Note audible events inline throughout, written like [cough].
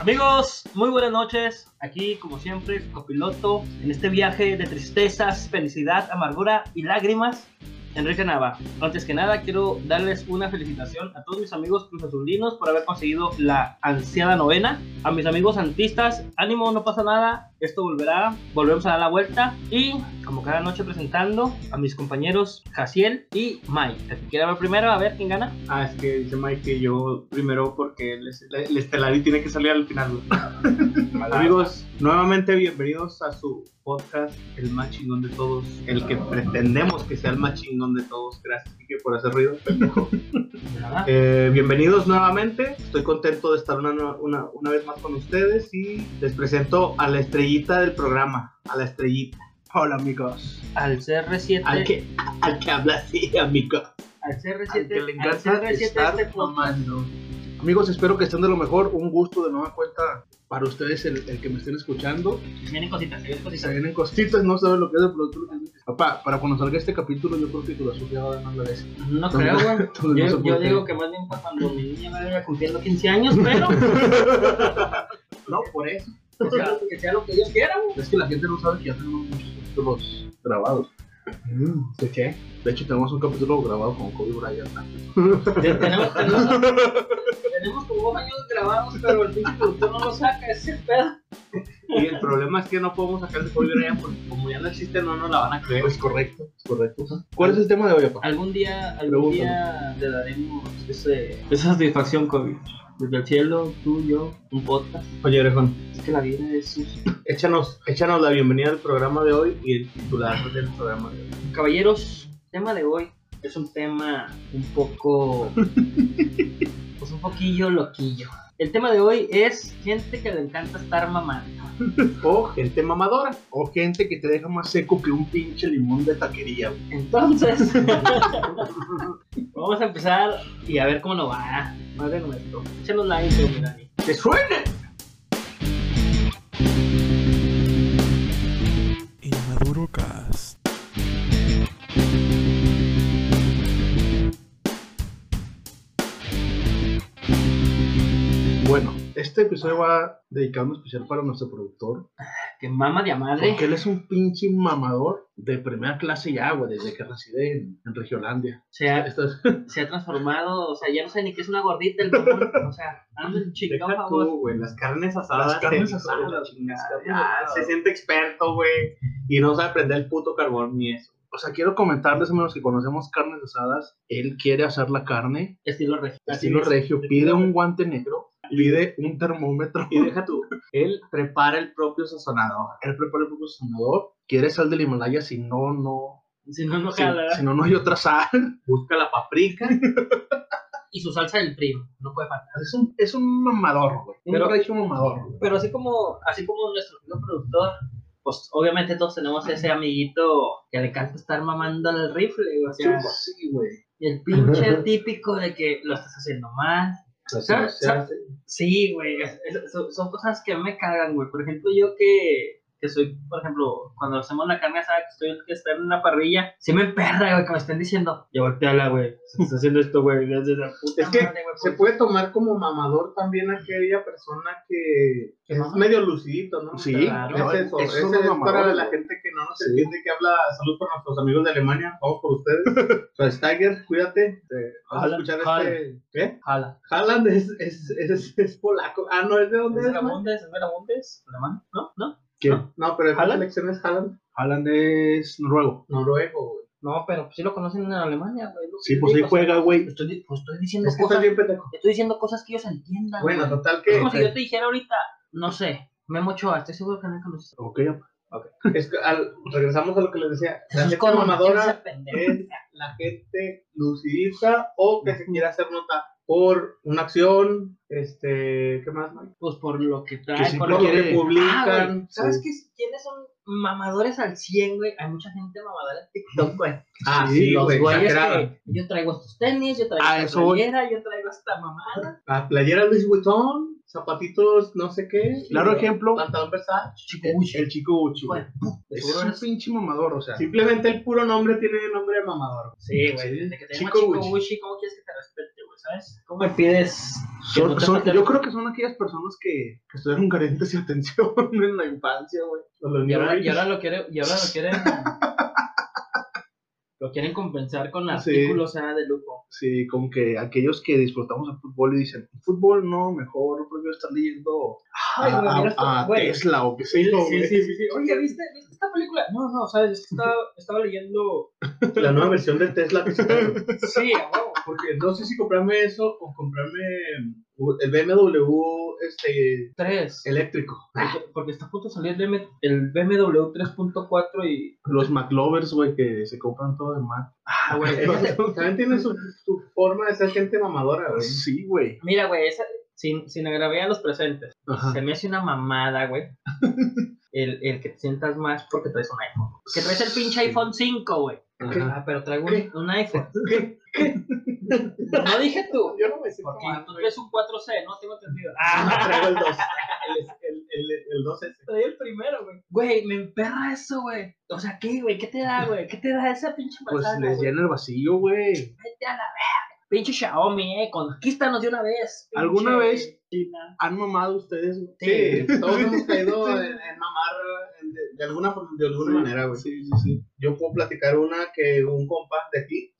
Amigos, muy buenas noches. Aquí, como siempre, copiloto en este viaje de tristezas, felicidad, amargura y lágrimas. Enrique Nava. Antes que nada, quiero darles una felicitación a todos mis amigos cruzazulinos por haber conseguido la ansiada novena. A mis amigos santistas, ánimo, no pasa nada, esto volverá, volvemos a dar la vuelta. Y como cada noche presentando a mis compañeros Jaciel y Mike. Quiera ver primero, a ver quién gana. Ah, es que dice Mike que yo primero porque el, el Estelarí tiene que salir al final. [laughs] Amigos, nuevamente bienvenidos a su podcast, el más chingón de todos, el que pretendemos que sea el más chingón de todos. Gracias, Por hacer ruido. Eh, bienvenidos nuevamente. Estoy contento de estar una, una, una vez más con ustedes y les presento a la estrellita del programa, a la estrellita. Hola, amigos. Al CR7. Al que, al que habla así, amigos. al CR7. Al que le al encanta CR7 estar este podcast. Amigos, espero que estén de lo mejor. Un gusto de nueva cuenta para ustedes el, el que me estén escuchando. Vienen cositas, vienen Se cositas. vienen cositas, no saben lo que es el producto. Papá, para cuando salga este capítulo, yo creo que tu azul ya va ganando la vez. No creo, güey. No Yo, digo que más bien para cuando mi niña vaya cumpliendo 15 años, pero [laughs] No, por eso. que sea, que sea lo que Dios quiera, güey. Es que la gente no sabe que ya tenemos muchos capítulos grabados. ¿De qué? De hecho, tenemos un capítulo grabado con Kobe Bryant. Tenemos, tenemos, tenemos como dos años grabados, pero el pinche productor no lo saca, ese es el pedo. Y el problema es que no podemos sacar de Kobe Bryant porque como ya no existe, no nos la van a creer. Es correcto, es correcto. ¿Cuál es el tema de hoy, papá? Algún día, algún día le daremos ese, esa satisfacción, Kobe. Desde el cielo, tú, yo, un podcast. Oye, Orejón, Es que la vida es échanos, échanos la bienvenida al programa de hoy y el titular del programa de hoy. Caballeros, tema de hoy es un tema un poco. [laughs] pues un poquillo loquillo. El tema de hoy es gente que le encanta estar mamando. [laughs] O gente mamadora. O gente que te deja más seco que un pinche limón de taquería. güey. Entonces, [laughs] vamos a empezar y a ver cómo nos va. Madre nuestro. Échanos la intro, mi Dani. ¡Que suene! Inmaduro Cast. Este episodio va dedicado en especial para nuestro productor. Que mama de a madre. Porque él es un pinche mamador de primera clase ya, güey, desde que reside en, en Regiolandia. Se ha, Esto es, [laughs] se ha transformado, o sea, ya no sé ni qué es una gordita el mamón. O sea, anda en chingado tú, güey, las carnes asadas. Las carnes se- asadas, la chingada, las carnes ya, asadas. se siente experto, güey, y no sabe prender el puto carbón ni eso. O sea, quiero comentarles, a menos que conocemos carnes asadas, él quiere hacer la carne Estilo regio. estilo regio, pide un guante negro, pide un termómetro y deja tú. Él prepara el propio sazonador. Él prepara el propio sazonador. Quiere sal del Himalaya, si no, no. Si no, no Si, si no, no hay otra sal. Busca la paprika. Y su salsa del primo, no puede faltar. Es un, es un mamador, güey. Un regio mamador. güey. Pero así como, así como nuestro amigo productor, pues obviamente todos tenemos ese amiguito que le encanta estar mamando al rifle, o sea, Sí, güey. y el pinche típico de que lo estás haciendo mal. Sí, güey, es- es- son, son cosas que me cagan, güey. Por ejemplo, yo que, que soy, por ejemplo, cuando hacemos la carne asada, que estoy que está en una parrilla, sí me emperra, güey, que me estén diciendo, ya volteala, güey, se está haciendo esto, güey, desde la puta Es que madre, güey, Se pues". puede tomar como mamador también aquella persona que, que es medio lucidito, ¿no? Sí, claro. es eso, son es mamadores, para la gente que no nos Sí. entiende, que habla salud por nuestros amigos de Alemania, vamos por ustedes. [laughs] Schweinsteiger, cuídate, eh, vas a escuchar este, ¿qué? Jala. Haaland es, es, es, es polaco, ah, no, ¿es de dónde ¿Es es? de la? Bundes? ¿Es de la Bundes? ¿Alemán? ¿No? ¿No? ¿Quién? No, pero en la ¿Haaland? selección es Haaland, Haaland es noruego. noruego, güey. No, pero sí lo conocen en Alemania, güey. es Sí, pues ahí juega, güey. Estoy, pues estoy diciendo Es que cosas, bien estoy diciendo cosas que ellos entiendan. Bueno, güey. total Es que, como si yo te dijera ahorita, no sé, Memo Ochoa, estoy seguro que no conoces. Ok, es que al- regresamos a lo que les decía, la es gente mamadora es la gente lucidista o que se quiere hacer notar por una acción, este, ¿qué más? Mike? Pues por lo que Que trae, sí, por Por lo que... que Ah, publican. güey, ¿Sabes sí. qué? quiénes son mamadores al 100, güey? Hay mucha gente mamadora en TikTok, güey. Ah, Sí, sí, Los güey, güeyes que yo traigo estos tenis, yo traigo Ah, esta voy. playera, yo traigo esta mamada. La playera Louis Vuitton, zapatitos no sé qué. Claro ejemplo, Pantalón Versace. Chico el, Gucci. el chico Uchi, güey. Bueno, Es un pinche mamador, o sea. Simplemente el puro nombre tiene nombre de mamador. Sí, güey, desde que te Chico Chico ¿cómo quieres que te respete, güey? ¿Sabes? ¿Cómo me pides? Son- no son- yo creo que son aquellas personas que, que estuvieron carentes de atención [laughs] en la infancia, güey. O los Y ahora, niños. y ahora lo quieren, y ahora lo quieren, lo quieren compensar con Sí. artículos ah, de lujo. Sí, como que aquellos que disfrutamos el fútbol y dicen, fútbol no, mejor prefiero estar leyendo Ay, a. Tesla o qué sé Sí, yo, sí, sí, sí, sí. Oye, ¿viste, ¿viste esta película? No, no, sabes, es que estaba, estaba leyendo. La nueva versión de Tesla que sacaron. [laughs] Sí. Porque no sé si comprarme eso o comprarme el BMW este, Tres. eléctrico. Porque, porque está a punto de salir el, BM el BMW 3.4 y. Los McLovers, güey, que se compran todo de Mac. Ah, güey. [laughs] También tiene su, su forma de ser gente mamadora, güey. Sí, güey. Mira, güey, esa, sin, sin agraviar a los presentes. Ajá. Se me hace una mamada, güey. [laughs] El, el que te sientas más porque traes un iPhone. Que traes el pinche iPhone 5, güey. Ajá. Ah, pero traigo ¿Qué? un, un iPhone. No dije tú. Yo no me siento Porque tú traes un 4C, no tengo entendido. Ah, traigo el 2. El, el, el, el 2S. Traí el primero, güey. Güey, me emperra eso, güey. O sea, ¿qué, güey? ¿Qué te da, güey? ¿Qué te da esa pinche Pues manzana, les güey? llena el vacío, güey. Vete a la verga. Pinche Xiaomi, eh. Conquístanos de una vez. pinche ¿Alguna vez? China. ¿Han mamado ustedes? güey? Sí, todos hemos [laughs] caído en, en mamar de, de alguna, forma- de alguna manera, güey. Sí, sí, sí. Yo puedo platicar una que un compa de aquí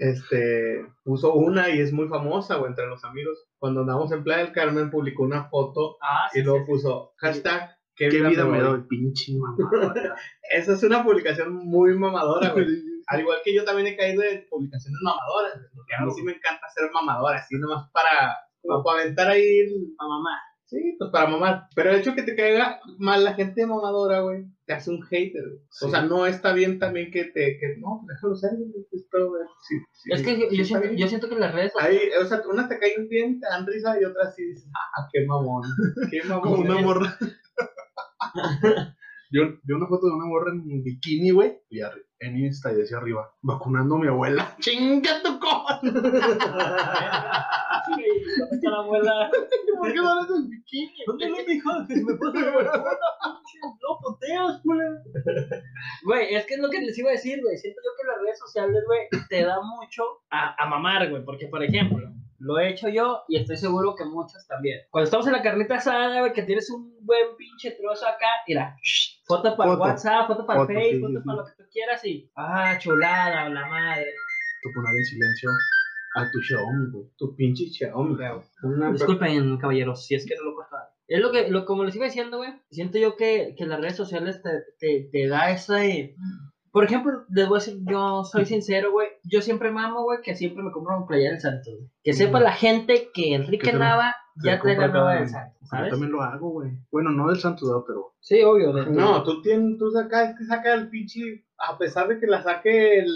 este, puso una y es muy famosa, güey, entre los amigos. Cuando andamos en Playa del Carmen, publicó una foto Ah, sí, y luego sí. puso hashtag qué ¿Qué vida me doy?". Pinche mamá. [laughs] Esa es una publicación muy mamadora, güey. [laughs] Al igual que yo también he caído en publicaciones mamadoras, porque a mí sí me encanta ser mamadora, así nomás para, como para aventar ahí el- Pa' mamá. Sí, pues para mamar. Pero el hecho que te caiga mal la gente mamadora, güey, te hace un hater. O sea, no está bien también que te. Que, no, déjalo ser. Espero ver. Sí, sí, Es que yo, yo siento, yo siento que las redes Ahí, o sea, unas te caen bien, te dan risa y otras sí dices, ah, qué mamón. Qué [laughs] mamón. Como una morra. [laughs] Yo, vi una foto de una morra en bikini, güey, y en Insta y decía arriba, vacunando a mi abuela. [laughs] ¡Chinga tu coja! Sí, ¿dónde está la abuela? ¿Por qué no eres en bikini? ¿Dónde lo dijo? Que [laughs] me pinche, No poteas, culero. Güey, es que es lo que les iba a decir, güey. Siento yo que las redes sociales, güey, te da mucho a, a mamar, güey. Porque, por ejemplo, lo he hecho yo y estoy seguro que muchos también. Cuando estamos en la carnita asada, güey, que tienes un buen pinche trozo acá, mira, shh, foto para Foto. WhatsApp, foto para Foto, Facebook, sí, foto sí, para sí. lo que tú quieras y, ah, chulada, la madre. Tú poner en silencio a tu Xiaomi, güey. Tu pinche Xiaomi, güey. Una- Disculpen, caballeros, si es que no lo cortaron. Es lo que, lo, como les iba diciendo, güey, siento yo que, que las redes sociales te, te, te da ese... Por ejemplo, les voy a decir, yo soy sincero, güey, yo siempre mamo, güey, que siempre me compro un playera del Santos, güey. Que sepa la gente que Enrique Que se- Nava se ya trae la nueva del Santos, Yo ¿sabes? también lo hago, güey. Bueno, no del santo dado, pero Sí, obvio. de- No, tú tienes, tú sacas, que saca el pinche, a pesar de que la saque el,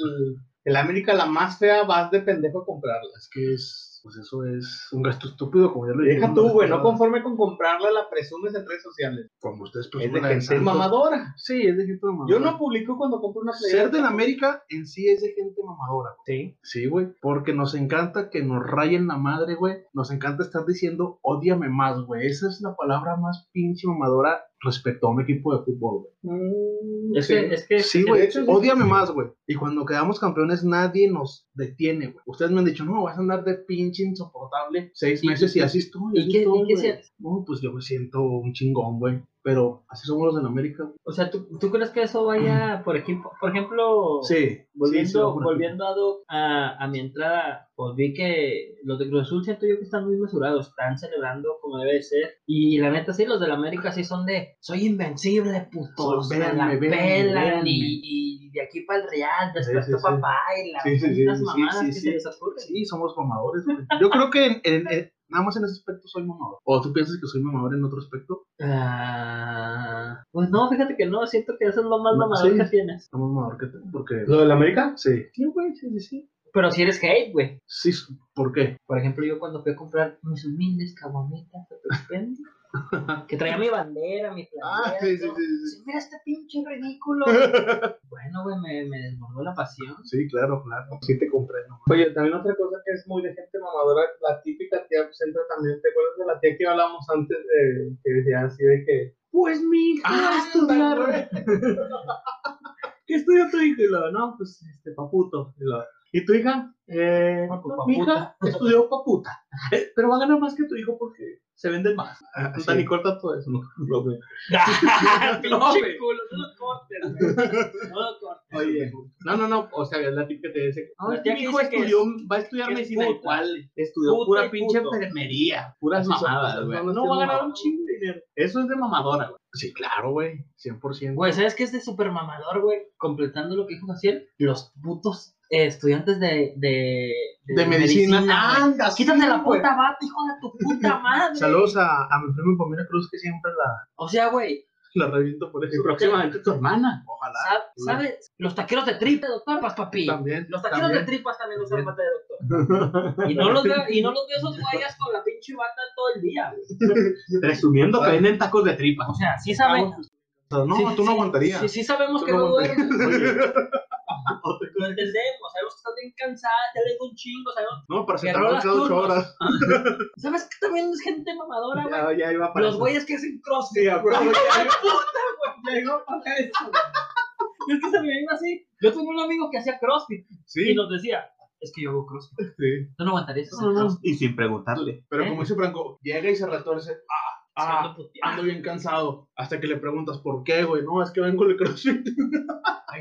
el América la más fea, vas de pendejo a comprarla. es que es, pues eso es un gasto estúpido, como ya lo Deja dijimos tú, güey, no conforme con comprarla, la presumes en redes sociales. Como ustedes Es de presumen la del gente Santos. mamadora. Sí, es de gente mamadora. Yo no publico cuando compro una playera. Ser del América en sí es de gente mamadora. Sí. Sí, güey. Porque nos encanta que nos rayen la madre, güey. Nos encanta estar diciendo, odiame más, güey. Esa es la palabra más pinche mamadora respecto a un equipo de fútbol, güey. Mm, Es sí. que, es que Sí, güey. hecho, sí, Odiame sí. más, güey. Y cuando quedamos campeones, nadie nos detiene, güey. Ustedes me han dicho, no, vas a andar de pinche insoportable seis ¿Y- meses y así estoy. ¿Y qué- estoy, y qué? No, pues yo me siento un chingón, güey. Pero así somos los en América. O sea, ¿tú, ¿tú crees que eso vaya, [clears throat] por ejemplo, por ejemplo, Sí. volviendo, sí, sí, volviendo a, Doc, a, a mi entrada, pues vi que los de Cruz Azul siento yo que están muy mesurados, están celebrando como debe de ser. Y la neta, sí, los del América sí son de, soy invencible, putos, Soy- me la véanme, véanme, pelan véanme. y, y de aquí para el Real, despertó Sí, papá y la Sí, sí, sí, las sí, mamadas sí, que sí. se les. Sí, somos mamadores. Yo creo que en- en- en- nada más en ese aspecto soy mamador. ¿O tú piensas que soy mamador en otro aspecto? Ah, pues no, fíjate que no, siento que eso es lo más No, mamador sí. que tienes. Somos mamador que tú, porque... ¿Lo del América? Sí. Sí, güey, sí, sí, sí. Pero si eres hate, güey. Sí, ¿por qué? Por ejemplo, yo cuando fui a comprar mis humildes caguamitas de [laughs] que traía mi bandera, mi Ah, playera, sí, sí, sí, sí. Mira este pinche ridículo. [laughs] bueno, güey, me, me desbordó la pasión. Sí, claro, claro. Sí te comprendo. Oye, también otra cosa que es muy de gente mamadora, la típica tía pues, entra también, ¿te acuerdas de la tía que hablamos antes de que decía así de que, pues mi hija va a estudiar? ¿Qué estudia tu hijo? Y lo, no, pues, este, paputo. Y lo, ¿Y tu hija? Eh, No, no, mi hija estudió pa' puta. [laughs] Pero va a ganar más que tu hijo porque se venden más. Ah, Puta, sí. ni corta todo eso. No, no, güey. [laughs] Pinche güey. culo, no lo cortes, güey. No lo cortes. Oye, no, no, no, o sea, es la típica que te dice, no, mi hijo estudió, es- va a estudiar es medicina, igual, estudió Puta pura pinche puto. enfermería, puras mamadas, güey. No va a ganar un chingo de dinero. Eso es de mamadora, güey. Sí, claro, güey. 100%. Güey, ¿sabes qué es de super mamador, güey? Completando lo que dijo Jaciel, los putos eh, estudiantes de, de, De medicina. Anda, Quítate sí, la güey. puta bata, hijo de tu puta [laughs] madre. Saludos a, a mi primo Pamela Cruz, que siempre la, O sea, güey, la reviento por eso. próximamente tu hermana. Ojalá. sa- ¿sabes? Los taqueros de tripa, doctor, pues papi. También. Los taqueros de tripas también usan bata de doctor. [laughs] Y no los veo, y no los veo esos güeyes con la pinche bata todo el día, güey. Presumiendo que venden tacos de tripa. O sea, sí saben. No, sí, tú no sí, aguantarías. Sí, sí sabemos que no no duermes. [laughs] Lo entendemos, sabemos que estás bien cansada, te lees un chingo, sabemos. No, para sentarme ocho turnos. horas. [laughs] ¿Sabes que también es gente mamadora, güey? Ya, ya iba para Los güeyes que hacen crossfit. Sí, güey. huevo, [laughs] ¡Ay, puta, güey! Ya iba para eso, güey. Es que se me vino así. Yo tenía un amigo que hacía crossfit y Sí, nos decía, es que yo hago crossfit. sí. Tú no aguantarías hacer No, no, crossfit. Y sin preguntarle. Pero ¿Eh? como dice Franco, llega y se retorce. Ah, ah, ando bien cansado. Hasta que le preguntas por qué, güey. No, es que vengo de CrossFit.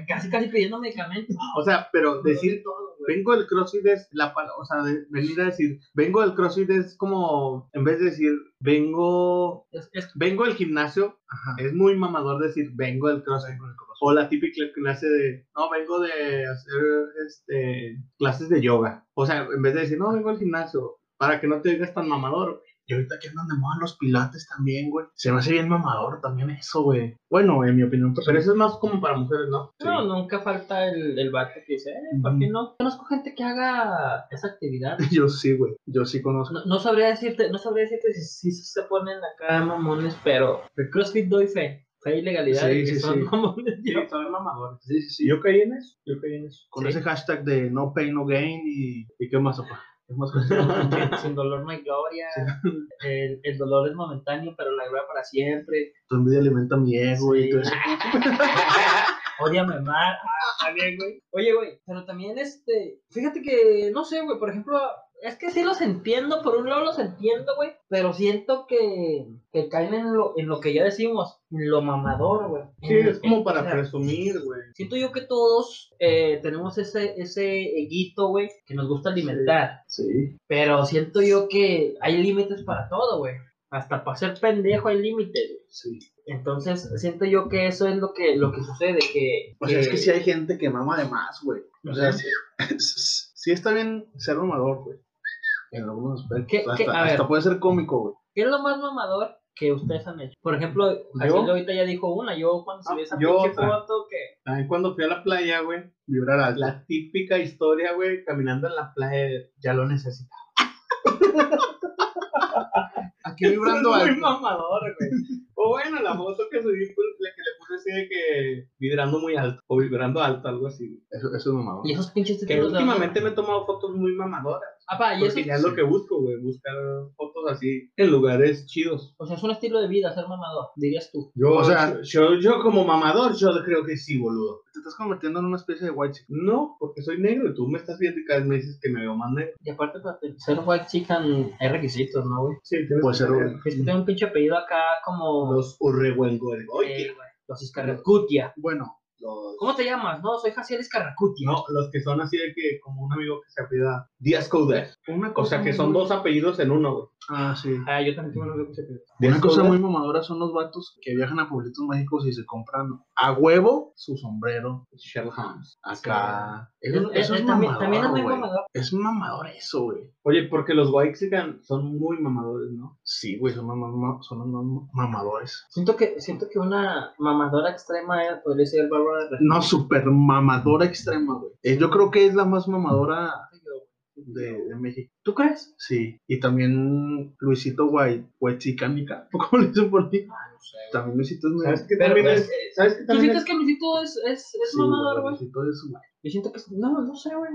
Casi, casi pidiendo medicamentos. O sea, pero decir todo, vengo del CrossFit es la o sea, de- venir a decir, vengo del CrossFit es como, en vez de decir, vengo, Es, es vengo del gimnasio, Ajá. es muy mamador decir, vengo del CrossFit. O la típica clase de, no, vengo de hacer, este, clases de yoga. O sea, en vez de decir, no, vengo al gimnasio, para que no te digas tan mamador. Y ahorita que andan de moda los pilates también, güey. Se me hace bien mamador también eso, güey. Bueno, en mi opinión Pero personal. eso es más como para mujeres, ¿no? No, nunca falta el, el vato que dice, eh, ¿por qué no? Conozco gente que haga esa actividad. [laughs] Yo sí, güey. Yo sí conozco. No, no sabría decirte, no sabría decirte si, si se ponen acá mamones, pero el CrossFit doy fe. Fe y legalidad Sí, sí, son sí. mamones. Sí, Yo, son mamadores. Sí, sí, sí. Yo caí en eso, yo caí en eso. Con Sí. ese hashtag de no pain, no gain y. ¿Y qué más, opa? [laughs] Sin, dolor no hay gloria. El, el dolor es momentáneo, pero la gloria para siempre. tu envidia alimenta mi ego y Sí. todo eso. [laughs] Odiame más. Ah, está bien, güey. Oye, güey, pero también este. Fíjate que, no sé, güey, por ejemplo. Es que sí los entiendo, por un lado los entiendo, güey, pero siento que, que caen en lo, en lo que ya decimos, en lo mamador, güey. Sí, En- es como en- para o sea, presumir, güey. Siento yo que todos eh, tenemos ese, ese eguito, güey, que nos gusta alimentar. Sí. Pero siento yo que hay límites para todo, güey. Hasta para ser pendejo hay límites, güey. Sí. Entonces, siento yo que eso es lo que, lo que sucede, que... O sea, es que- sí hay gente que mama de más, güey. O sea, sí, [laughs] sí está bien ser mamador, güey. En algunos aspectos. ¿Qué- hasta? A hasta ver. puede ser cómico, güey. ¿Qué es lo más mamador que ustedes han hecho? Por ejemplo, Jaciel ahorita ya dijo una. Yo cuando subí Ah, esa yo pinche otra. foto que... También cuando fui a la playa, güey, Vibrar alto. la típica historia, güey, caminando en la playa, ya lo necesitaba. [laughs] Aquí vibrando es alto. muy mamador, güey. [laughs] O bueno, la foto que subí, pues, de que vibrando muy alto, o vibrando alto, algo así. Eso, eso es mamador. Y esos pinches Que títulos últimamente me he tomado fotos muy mamadoras. Apá, y eso... Ya es lo que busco, güey, buscar fotos así en lugares chidos. O sea, es un estilo de vida ser mamador, dirías tú. Yo, O sea- yo, yo como mamador, yo creo que sí, boludo. Te estás convirtiendo en una especie de white chick. No, porque soy negro y tú me estás viendo y cada vez me dices que me veo más negro. Y aparte, para ser white chicken hay requisitos, ¿no, güey? Sí, tienes Puede que ser. Es que tengo un pinche apellido acá como... Los Urrehuengol. eh, güey, los Iscarracutia. Bueno, los. ¿Cómo te llamas? No, soy Jaciel Iscarracutia. No, los que son así de que, como un amigo que se apellida Díaz Couder. Una O cosa sea, que son dos apellidos en uno, güey. Ah, sí. Ah, yo también tengo un amigo que se apellida. Una cosa muy mamadora son los vatos que viajan a pueblitos mágicos y se compran a huevo su sombrero. Sherlock Holmes. Acá. Es- Eso, es- eso es es- también, mamador, también es muy mamador. Es mamador eso, güey. Oye, porque los Waxican son muy mamadores, ¿no? Sí, güey, son, mam- mam- son mam- mamadores. Siento que, siento que una mamadora extrema era, podría ser Bárbara de Regil. No, super mamadora extrema, güey. Eh, yo creo que es la más mamadora de, de México. ¿Tú crees? Sí. Y también Luisito White, Huechicanica. [laughs] ¿Cómo le dicen por ahí? Ah, no sé. También Luisito es ¿Sabes medio- qué Pero, también pues, es? ¿Sabes qué ¿Tú sientes es? que Luisito es, es, es Sí, mamador, güey? Luisito es, güey. Yo siento que es- no, no sé, güey.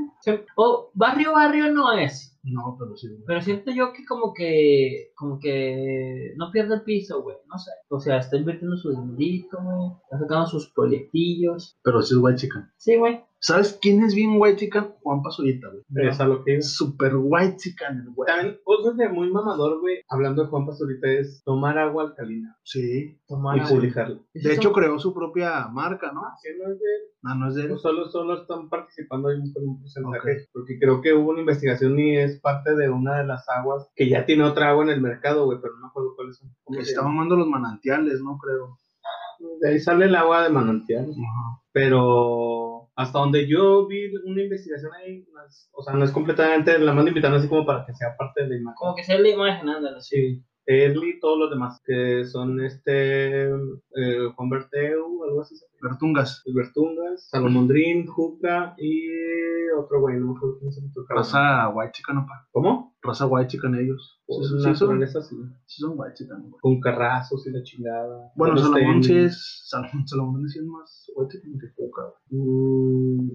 O barrio, barrio no es. No, pero sí, güey. Pero siento yo que como que, como que no pierde el piso, güey, no sé. O sea, está invirtiendo su dinerito, güey, está sacando sus proyectillos. Pero sí es white chicken. Sí, güey. ¿Sabes quién es bien white chicken? Juan Pazurita, güey. Es a lo que Es super white chicken, el güey. También, cosas de muy mamador, güey, hablando de Juan Pastorita, es tomar agua alcalina Sí. Tomar y agua. publicarla. De hecho, creó su propia marca, ¿no? Que no es de él, No, no es de él. pues solo, solo están participando ahí con un porcentaje, porque creo que hubo una investigación y es parte de una de las aguas que ya tiene otra agua en el mercado, güey, pero no me acuerdo cuáles son. ¿Cómo Que se está mamando los manantiales, ¿no? Creo. De ahí sale el agua de manantial. Ajá. pero hasta donde yo vi una investigación ahí, o sea, no es completamente, la mando invitando así como para que sea parte de la imagen. Como que sea la imagen, ándale, sí. Sí, él y todos los demás, que son este, eh, Juan Berteu, algo así, Bertungas. Bertungas, Salomondrín, Juca y otro güey, no me acuerdo quién es el otro cabrón. Raza white chicken, ¿no? pa? ¿Cómo? Raza white chicken ellos. Sí, Pues sí, sí, son, sí. sí son white güey. Con carrazos y la chingada. Bueno, Salomón sí es. Salomón, Salomón es más white chicken que güey.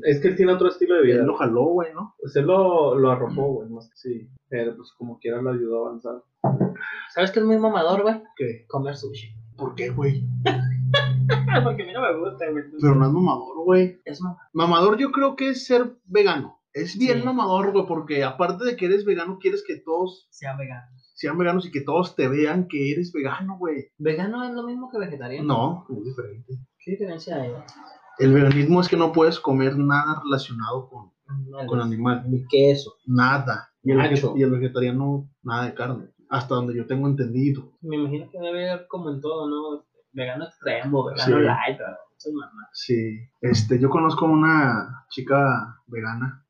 Es que él tiene otro estilo de Él vida. lo jaló, güey, ¿no? Pues él lo, lo arropó, güey, más que sí. Pero pues como quiera lo ayudó a avanzar. ¿Sabes qué es muy mamador, güey? ¿Qué? Comer sushi. ¿Por qué, güey? [laughs] Porque a mí no me gusta, güey. Pero no es mamador, güey. Es mamador. Mamador yo creo que es ser vegano. Es bien Sí. mamador, güey, porque aparte de que eres vegano, quieres que todos Sea vegano. sean veganos y que todos te vean que eres vegano, güey. ¿Vegano es lo mismo que vegetariano? No, es diferente. ¿Qué diferencia hay? El veganismo es que no puedes comer nada relacionado con, con animal. Ni queso. Nada. Y el, y vegetariano, nada de carne. Hasta donde yo tengo entendido. Me imagino que debe haber como en todo, ¿no? Vegano extremo, vegano Sí. light. Sí. Este, yo conozco una chica vegana [laughs]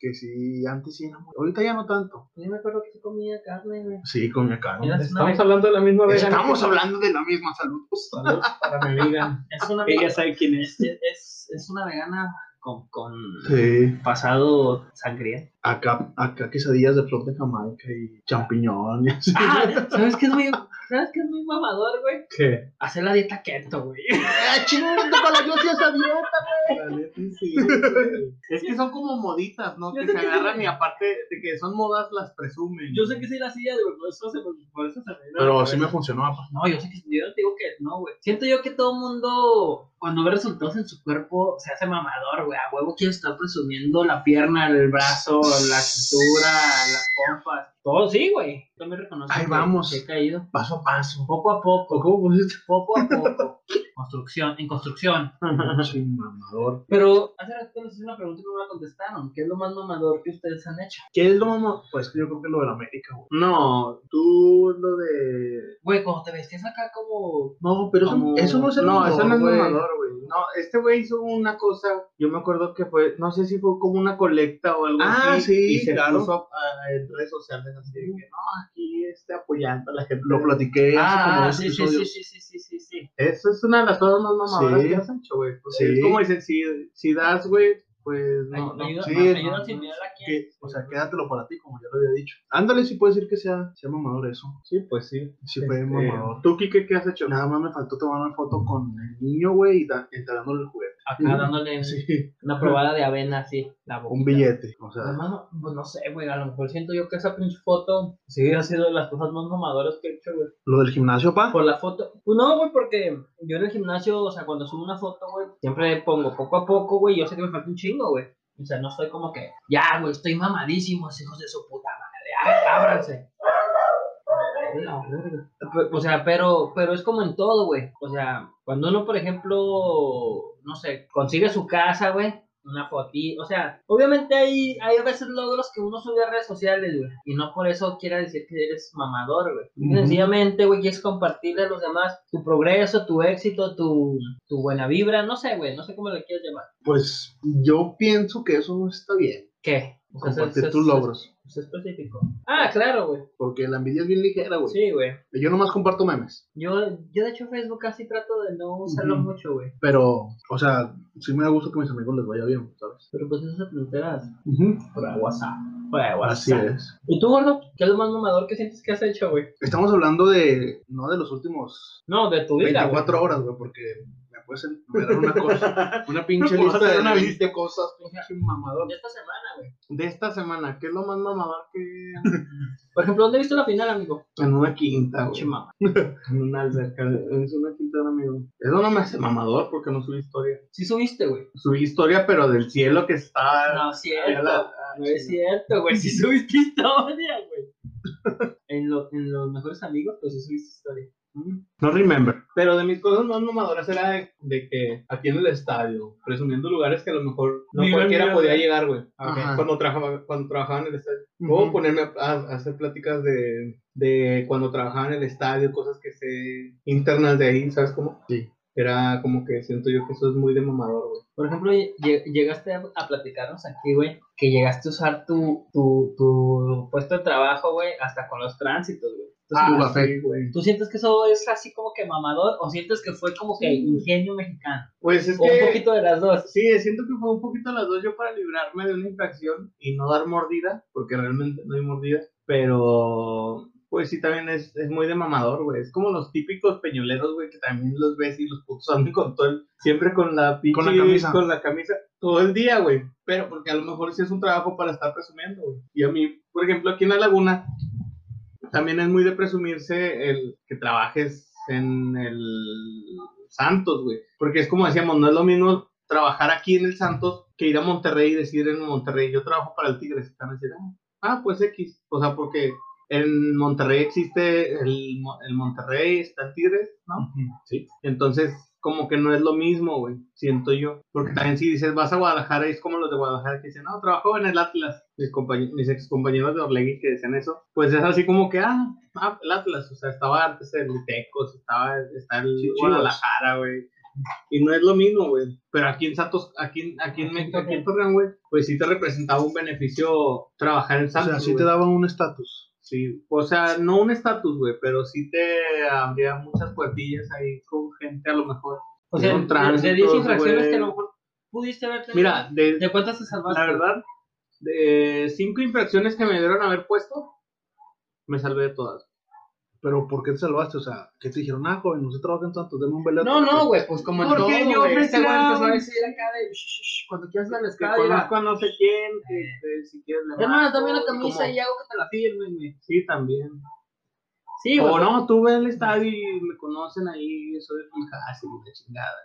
que sí, antes sí era muy... Ahorita ya no tanto. Yo me acuerdo que se comía carne, güey. Sí, comía carne. Estamos hablando de la misma vez. Estamos hablando de la misma salud. Saludos para mi amiga. Es una Ella sabe quién es. es, es, una vegana con, con Sí. pasado sangriento. Acá, acá quesadillas de flor de Jamaica y champiñones. Ah, ¿sabes qué es muy, ¿sabes qué es muy mamador, güey? ¿Qué? Hacer la dieta keto, güey. [laughs] ¡Ah, chingada, para yo sí esa dieta! La neta, sí, güey. Es que son como moditas, ¿no? Yo Que se que agarran sí. y aparte de que son modas, las presumen. Yo sé que sí la hacía, güey, por eso se me, por eso se me Pero sí me funcionó. No, yo sé que yo no te digo que no, güey. Siento yo que todo mundo, cuando ve resultados en su cuerpo, se hace mamador, güey. A huevo quiere estar presumiendo la pierna, el brazo, la cintura, las pompas. Todo sí, güey. Yo me reconozco Ahí que- vamos. que he caído. Paso a paso. Poco a poco. ¿Cómo pusiste? Poco a poco. [laughs] construcción, en construcción. [laughs] Sí, mamador. Pero hace rato les hice una pregunta y no me la contestaron. ¿Qué es lo más mamador que ustedes han hecho? ¿Qué es lo mamá? Pues que yo creo que lo de la América, güey. No, tú lo de. Güey, cuando te vestías acá como... No, pero eso, Como- eso no es el No, eso no es güey. mamador, güey. No, este güey hizo una cosa, yo me acuerdo que fue, no sé si fue como una colecta o algo Ah, así. sí, y se claro. puso ah, en redes sociales así de que no, aquí este apoyando a la gente. Lo platiqué Ah, sí, sí, sí, sí, sí, sí, sí, sí. Eso es una de las cosas más mamadoras Sí. que has hecho, güey. Pues Sí. Es como dicen, si, si das, güey, pues no, no. ayuda, sí, ayuda no, sin no, Que, o sea, quédatelo para ti, como ya lo había dicho. Ándale, sí puede decir que sea, sea mamador eso. Sí, pues sí. Sí fue Este, mamador. ¿Tú, Kike, qué has hecho? Nada más me faltó tomar una foto con el niño, güey, y entregándole el juguete. Acá dándole Sí, una probada de avena así, la boquita. un billete. O sea, Hermano, pues no sé, güey, a lo mejor siento yo que esa pinche foto sí ha sido de las cosas más mamadoras que he hecho, güey. lo del gimnasio, pa. Por la foto. Pues no, güey, porque yo en el gimnasio, o sea, cuando subo una foto, güey, siempre pongo poco a poco, güey, yo sé que me falta un chingo, güey. O sea, no soy como que, ya, güey, estoy mamadísimo, hijos de su puta madre, ábranse. La verga. Pe- O sea, pero, pero es como en todo, güey. O sea, cuando uno, por ejemplo, no sé, consigue su casa, güey, una fotito, o sea, obviamente hay, hay a veces logros que uno sube a redes sociales, güey, y no por eso quiera decir que eres mamador, güey. Ujú. Sencillamente, güey, quieres compartirle a los demás tu progreso, tu éxito, tu, tu buena vibra, no sé, güey, no sé cómo le quieres llamar. Pues yo pienso que eso no está bien. ¿Qué? O Compartir tus logros. sé específico. Ah, claro, güey. Porque la envidia es bien ligera, güey. Sí, güey. Yo nomás comparto memes. Yo, yo de hecho Facebook casi trato de no usarlo mucho, güey. Pero, o sea, sí me da gusto que mis amigos les vaya bien, ¿sabes? Pero pues eso te enteras Ujú. por WhatsApp. Por WhatsApp. Así es. ¿Y tú, gordo? ¿Qué es lo más mamador que sientes que has hecho, güey? Estamos hablando de, no de los últimos No, de tu vida, güey. 24 horas, güey, porque puedes enumerar una cosa, [laughs] una pinche lista de una 20 cosas, pinche mamador. De esta semana, güey. De esta semana, ¿qué es lo más mamador que [laughs] Por ejemplo, ¿dónde viste la final, amigo? en una quinta, güey? En una alberca, es una quinta amigo. Eso no me hace mamador porque no subí historia. Sí subiste, güey. Subí historia, pero del cielo que está. No cierto. la- No es cierto, güey. Sí [laughs] subiste historia, güey. En, lo- en los mejores amigos, pues sí subiste historia. No remember. Pero de mis cosas más mamadoras era de, de que aquí en el estadio, presumiendo lugares que a lo mejor no Mira, cualquiera mira, podía mira. llegar, güey. Ajá. Cuando trabajaba, cuando trabajaba en el estadio. Ujú. O ponerme a, a hacer pláticas de, de cuando trabajaba en el estadio, cosas que sé internas de ahí, ¿sabes cómo? Sí. Era como que siento yo que eso es muy de mamador, güey. Por ejemplo, lle- llegaste a, a platicarnos aquí, güey, que llegaste a usar tu, tu, tu puesto de trabajo, güey, hasta con los tránsitos, güey. Ah, Entonces, tu café. sí, güey. ¿Tú sientes que eso es así como que mamador o sientes que fue como que ingenio mexicano? Pues es O un que. poquito de las dos. Sí, siento que fue un poquito las dos yo para librarme de una infracción y no dar mordida, porque realmente no hay mordida, pero pues sí también es, es muy de mamador, güey. Es como los típicos peñoleros, güey, que también los ves y los putos andan con todo el, siempre con la pinche, Con la camisa. con la camisa todo el día, güey. Pero porque a lo mejor sí es un trabajo para estar presumiendo, güey. Y a mí, por ejemplo, aquí en la laguna, también es muy de presumirse el que trabajes en el Santos, güey. Porque es como decíamos, no es lo mismo trabajar aquí en el Santos que ir a Monterrey y decir en Monterrey, yo trabajo para el Tigres. Y van a decir, ah, ah, pues X. O sea, porque en Monterrey existe el, el Monterrey, está el Tigres, ¿no? Sí. Entonces, como que no es lo mismo, güey, siento yo. Porque también si dices, vas a Guadalajara, es como los de Guadalajara que dicen, no, trabajo en el Atlas. Mis, compañeros, mis ex compañeros de Orlegui que decían eso, pues es así como que, ah, ah, el Atlas, o sea, estaba antes el Tecos, estaba, está el. Guadalajara, güey. Y no es lo mismo, güey. Pero aquí en Santos, aquí, en- aquí en México, aquí en Torreón, güey, pues sí te representaba un beneficio trabajar en O Santos. sea, sí te daban un estatus. Sí, o sea, no un estatus, güey, pero sí te abría muchas puertillas ahí con gente a lo mejor. O sea, Son de- de tránsitos, 10 infracciones que a lo mejor pudiste haber tenido. Mira, de, ¿de cuántas te salvaste? la verdad, de cinco infracciones que me dieron haber puesto, me salvé de todas. Pero ¿por qué te salvaste? O sea, ¿qué te dijeron? Ah, joven, usted trabaja en Santos, denme un velato. No, no, güey, pues como en todo, yo güey. ofrecía Ese güey empezó a decir acá de, "Shh, shh, shh", cuando quieras la Que escala, conozco a no sé quién, que, que si quieres le marco, dame la camisa y hago que te la firmen, güey. Sí, también. Sí, o güey. no, tú ves el estadio y me conocen ahí, soy el casi de chingada.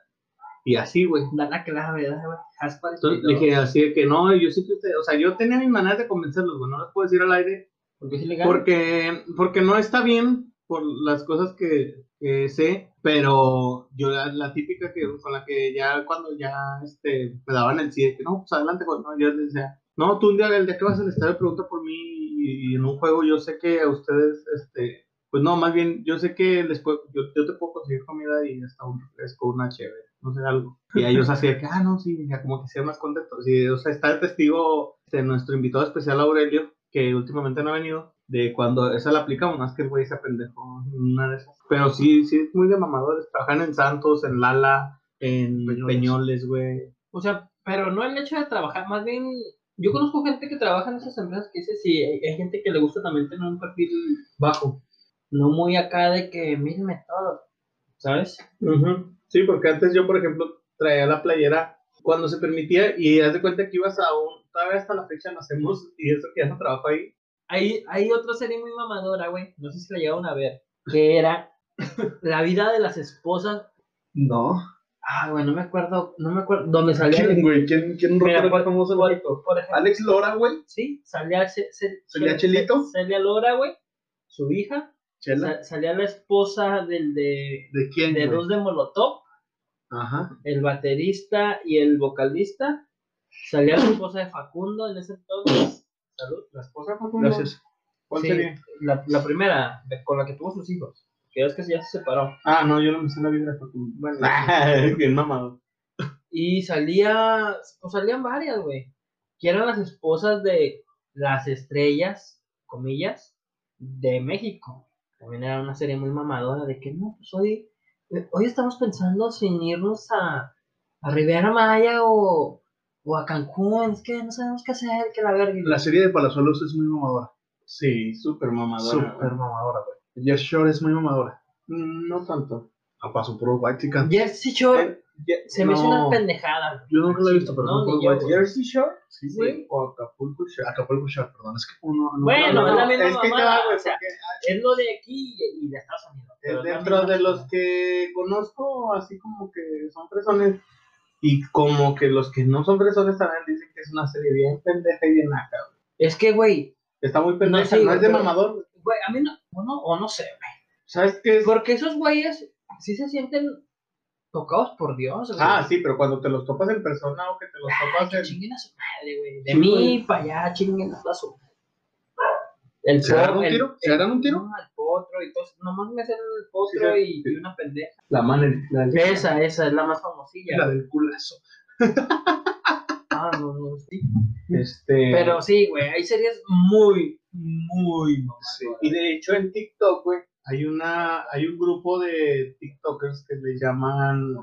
Y así, güey. Da la clave, da, güey. Entonces le dije así de que no, yo sí que usted, o sea, yo tenía mis maneras de convencerlos, güey, no les puedo decir al aire, Porque es ilegal. porque, porque no está bien por las cosas que, que sé, pero yo la, la típica que con la que ya cuando ya este, me daban el sí, de que no, pues adelante, güey, no, yo les decía, no, tú un día, el día que vas al estadio pregunta por mí y, y en un juego yo sé que a ustedes, este, pues no, más bien, yo sé que les puedo, yo, yo te puedo conseguir comida y hasta un refresco, una chévere, no sé, algo. Y ellos así de que, ah, no, sí, ya como que sea más contento. Sí, o sea, está el testigo, este, nuestro invitado especial Aurelio, que últimamente no ha venido, de cuando esa la aplicamos, más que el güey se pendejo en una de esas. Pero sí, sí, es muy de mamadores. Trabajan en Santos, en Lala, en Peñoles. Güey. O sea, pero no el hecho de trabajar, más bien, yo conozco gente que trabaja en esas empresas que dice, sí, hay, hay gente que le gusta también tener un perfil bajo, no muy acá de que, mírenme todo, ¿sabes? Ujú. Sí, porque antes yo, por ejemplo, traía la playera cuando se permitía y haz de cuenta que ibas a un, todavía hasta la fecha lo hacemos y eso que ya no trabajo ahí. Hay, hay otra serie muy mamadora, güey, no sé si la llegaron a ver, que era La vida de las esposas, No. ah, güey, no me acuerdo, no me acuerdo, donde salía, ¿Quién, güey? ¿Quién, quién Mira, recuerda por- famoso ejemplo, Alex Lora, güey. sí, salía, Ce- ¿Salía Chelito? Celia Lora, güey, su hija, Chela. sa- salía la esposa del de, ¿De quién, de güey? dos de Molotov, Ajá. el baterista y el vocalista. Salía la esposa de Facundo en ese entonces. Salud. La esposa fue como- Gracias. ¿Cuál Sí, sería? La, la primera, de- con la que tuvo sus hijos. Que es que ya se separó. Ah, no, yo no me sé la vida de Facundo. Bueno, bien [laughs] mamado. y salía, pues salían varias, güey. Que eran las esposas de las estrellas, comillas, de México. También era una serie muy mamadora de que no, pues hoy, eh, hoy estamos pensando sin irnos a, a Riviera Maya o, o a Cancún. Es que no sabemos qué hacer, que la verga. La serie de Palazuelos es muy mamadora. Sí, súper mamadora. Súper mamadora, güey. Jeff Shore es muy mamadora. Mm, No tanto. A paso por White Chicken. Jersey Shore. Se me hizo una pendejada. Yo nunca lo he visto, pero No, no, ni yo. Jersey Shore, Sí, Sí. güey. o Acapulco Shore. Acapulco Shore, perdón, es que uno. no- Bueno, No, no, es la misma es que güey, o sea, porque Es lo de aquí y y de Estados Unidos. es la dentro de los que conozco, así como que son fresones, y como que los que no son fresones también dicen que es una serie bien pendeja y bien acá. güey. Es que, güey, Está muy pendeja, sí, no, es de pero- mamador. güey. güey, a mí no, o no, o no sé, güey. ¿Sabes qué es? Porque esos güeyes sí se sienten tocados por Dios, güey. Ah, sí, pero cuando te los topas en persona o que te los topas en... chinguen a su madre, güey. De Sí, mí güey. para allá, chinguen a su madre. El ¿Se po- un el- tiro? ¿Se agarran un tiro? No, el potro y todo. Nomás me hacen el potro Sí, y, sí. y una pendeja. La mano. La... Esa, esa es la más famosilla. La del culazo. Ah, no, no, sí. Este... Pero sí, güey, hay series muy, muy mamadoras. Sí, Y de hecho en TikTok, güey, hay una, hay un grupo de TikTokers que le llaman,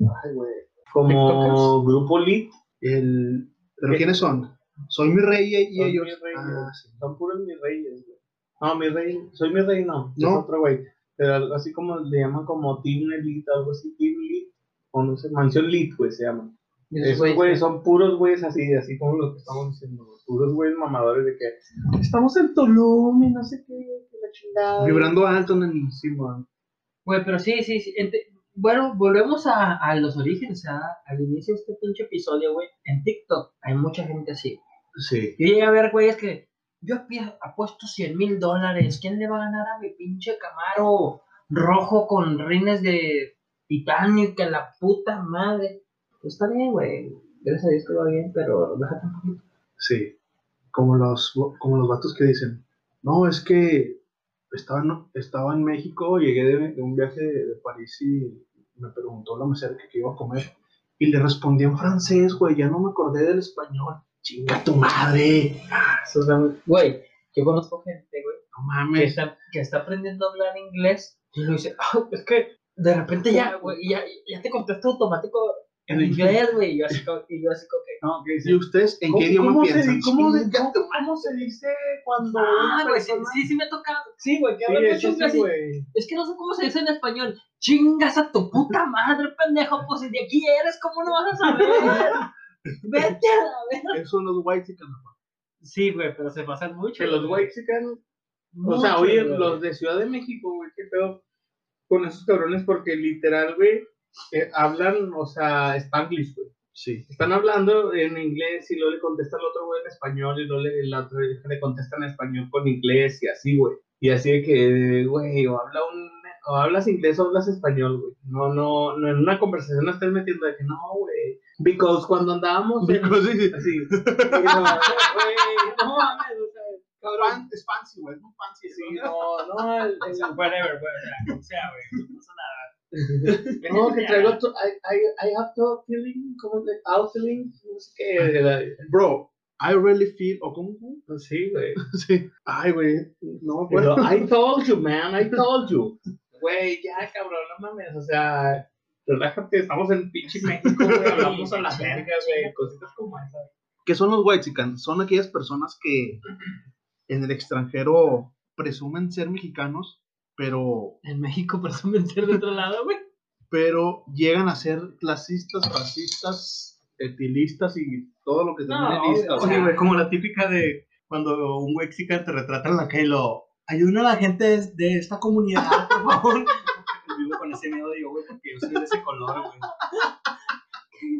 ay, güey, como grupo Lit, el, ¿Pero quiénes son? Soy mi rey y, Son ellos. mis reyes. Ah, sí. son puros mis reyes, güey. No, mi rey, soy mi rey, no, No. es otro güey, pero algo así como le llaman como Team Elite, algo así, Team Lit, o no sé, Mansión Lit, güey, se llama. Y esos güeyes- son puros güeyes así, así como lo que estamos diciendo, puros güeyes mamadores de que estamos en Tulum y no sé qué, chingada. Vibrando alto en el Simón. Güey, pero sí, sí, sí. Bueno, volvemos a, a los orígenes, al inicio de este pinche episodio, güey. En TikTok hay mucha gente así. Sí. Yo llegué a ver, güey, es que yo apuesto 100 mil dólares. ¿Quién le va a ganar a mi pinche Camaro rojo con rines de titanio y que la puta madre? Pues está bien, güey. Gracias a Dios que va bien, pero déjate un poquito. Sí. Como los, como los vatos que dicen, no, es que estaba en, estaba en México, llegué de, de un viaje de, de París y me preguntó la mesera que qué iba a comer. Y le respondí en francés, güey, ya no me acordé del español. Chinga tu madre. Muy- Güey, yo conozco gente, güey, No que mames. está, que está aprendiendo a hablar inglés y lo dice, "Ah, es que de repente ya, güey, ya, ya te contesta automático en inglés, güey. Y yo así, como- y yo así como que, No, dice, ¿Y ustedes en qué ¿Cómo- idioma cómo piensan? cómo se- Chinga tu ¿Cómo se dice cuando ah, güey, sí, sí, sí me toca, sí, güey, que hablan mucho sí. Es que no sé cómo se dice en español. Chingas a tu puta madre, pendejo. Pues si de aquí eres, ¿cómo no vas a saber? [laughs] Vete a la verga. Esos son los white papá. Sí, güey, pero se pasan mucho. Que los güey. Mexicanos, o sea, oye, los de Ciudad de México, güey, qué pedo con esos cabrones porque literal, güey, eh, hablan, o sea, spanglish, güey. Sí. Están hablando en inglés y luego le contesta el otro güey en español y luego le, la otra le contesta en español con inglés y así, güey. Y así de que, güey, o habla un, o hablas inglés o hablas español, güey. No, no, no, en una conversación no estás metiendo de que no, güey. Because cuando andábamos Because sí, sí. así, güey, no mames, o sea, cabrón. Es fancy, güey, es muy fancy. Sí, no, no, Whatever, güey. O sea, güey. No pasa nada. [laughs] no, que traigo, I, I, I have to feeling, como de, out feeling, no sé qué, Bro, I really feel. ¿O cómo? cómo? sí, güey. [laughs] Sí. Ay, güey. No me Pero. I told you, man, I told you. [laughs] Güey, ya, cabrón, no mames, o sea, relájate, estamos en pinche México, güey, hablamos a la verga, güey, cositas como esas. ¿Qué son los white chickens? Son aquellas personas que en el extranjero presumen ser mexicanos, pero, En México presumen ser de otro lado, güey. pero llegan a ser clasistas, fascistas, etilistas y todo lo que No, termine en lista, güey. Oye, güey, como la típica de cuando un mexican te retrata en la calle y lo ayuda a la gente de, de esta comunidad, por favor. [laughs] Vivo con ese miedo, digo, güey, porque yo soy de ese color, güey.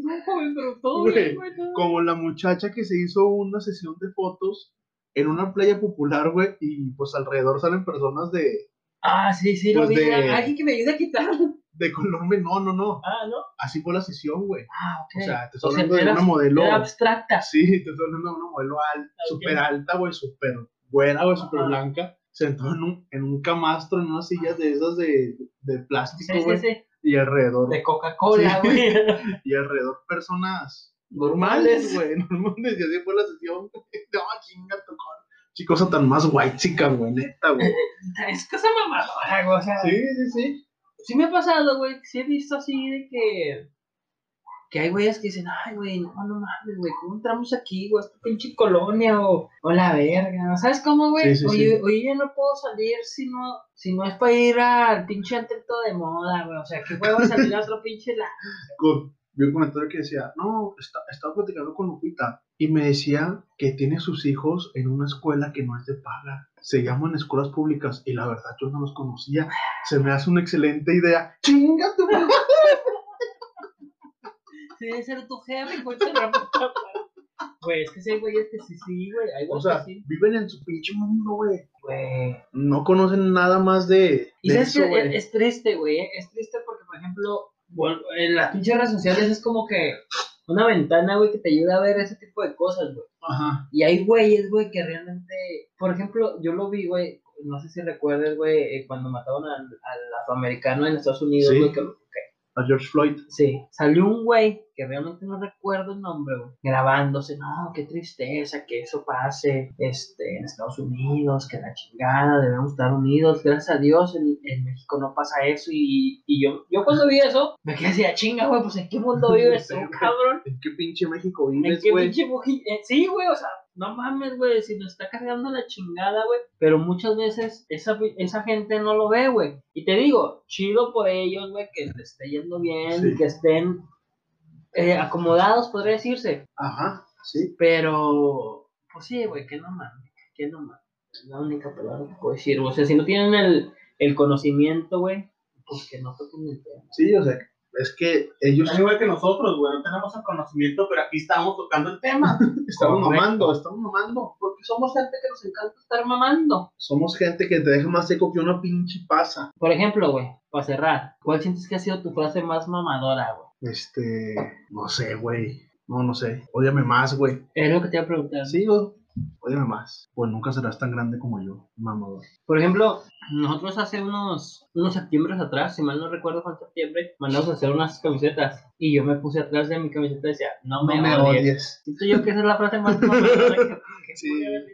Güey, bien, güey. todo Como la muchacha que se hizo una sesión de fotos en una playa popular, güey, y pues alrededor salen personas de, Ah, sí, sí, lo Pues vi. de- Alguien que me ayude a quitar. de color, men- no, no, no, Ah, ¿no? así fue la sesión, güey. Ah, ok. O sea, te estoy O sea, hablando de una modelo. Era abstracta. Sí, te estoy hablando de una modelo alta, Ok. súper alta, güey, súper buena, güey, súper blanca. Sentado en un, en un camastro, en unas sillas de esas de, de plástico, Sí, sí, güey. sí. Y alrededor, De Coca-Cola, Sí. güey. [laughs] y alrededor personas normales, güey, [laughs] normales. Y así fue la sesión. [laughs] No, chinga tu con. Qué cosa tan más white chica, güey, neta, güey. [laughs] Es cosa mamadora, güey. O sea, Sí, sí, sí. sí me ha pasado, güey. Sí he visto así de que. que hay güeyes que dicen, ay, güey, no, no mames, güey, ¿cómo entramos aquí, güey? Esta pinche colonia o, o la verga, ¿sabes cómo, güey? Sí, sí, oye, sí. oye, yo no puedo salir si no, si no es para ir al pinche antento de moda, güey, o sea, ¿qué huevo salir a otro pinche la... [laughs] Vi un comentario que decía, no, está- estaba platicando con Lupita y me decía que tiene sus hijos en una escuela que no es de paga. Se llaman escuelas públicas y la verdad yo no los conocía. Se me hace una excelente idea. ¡Chinga tu madre! Debe ser tu jefe, coche. Güey, es que sí, güey, es que sí, sí, güey, hay O sea, que sí. viven en su pinche mundo, güey. Güey. No conocen nada más de, Y de sabes eso, que es, triste, güey. Es triste porque, por ejemplo, en las pinches redes sociales es como que una ventana, güey, que te ayuda a ver ese tipo de cosas, güey. Ajá. Y hay güeyes, güey, que realmente. Por ejemplo, yo lo vi, güey. No sé si recuerdas, güey, eh, cuando mataron al, al afroamericano en Estados Unidos, Sí. güey. Que, que- A George Floyd. sí, salió un güey que realmente no recuerdo el nombre, güey, grabándose. No, qué tristeza que eso pase este, en Estados Unidos, que la chingada, debemos estar unidos. Gracias a Dios, en, en México no pasa eso. Y, y yo, yo cuando vi eso, me quedé así, "Ah, chinga, güey, pues en qué mundo vives tú, cabrón. [laughs] ¿En qué pinche México ¿En vives, qué güey? pinche eh, Sí, güey, o sea, no mames, güey, si nos está cargando la chingada, güey. Pero muchas veces esa, esa gente no lo ve, güey. Y te digo, chido por ellos, güey, que les esté yendo bien, Sí. que estén eh, acomodados, podría decirse. Ajá, sí. Pero, pues sí, güey, que no mames, que no mames. Es la única palabra que puedo decir. O sea, si no tienen el, el conocimiento, güey, pues que no toquen el tema. Sí, o sea, es que ellos Al igual que nosotros, güey, no tenemos el conocimiento, pero aquí estamos tocando el tema. [laughs] estamos Correcto. mamando, estamos mamando. Porque somos gente que nos encanta estar mamando. Somos gente que te deja más seco que una pinche pasa. Por ejemplo, güey, para cerrar, ¿cuál sientes que ha sido tu frase más mamadora, güey? Este, no sé, güey. No, no sé. Ódiame más, güey. Es lo que te iba a preguntar. Sí, güey. Ódiame más. Pues nunca serás tan grande como yo, mamador. Por ejemplo, nosotros hace unos, unos septiembre atrás, si mal no recuerdo fue en septiembre, mandamos a hacer unas camisetas. Y yo me puse atrás de mi camiseta y decía, no me, odies. Siento yo que esa es la frase más mamadora que, que Sí,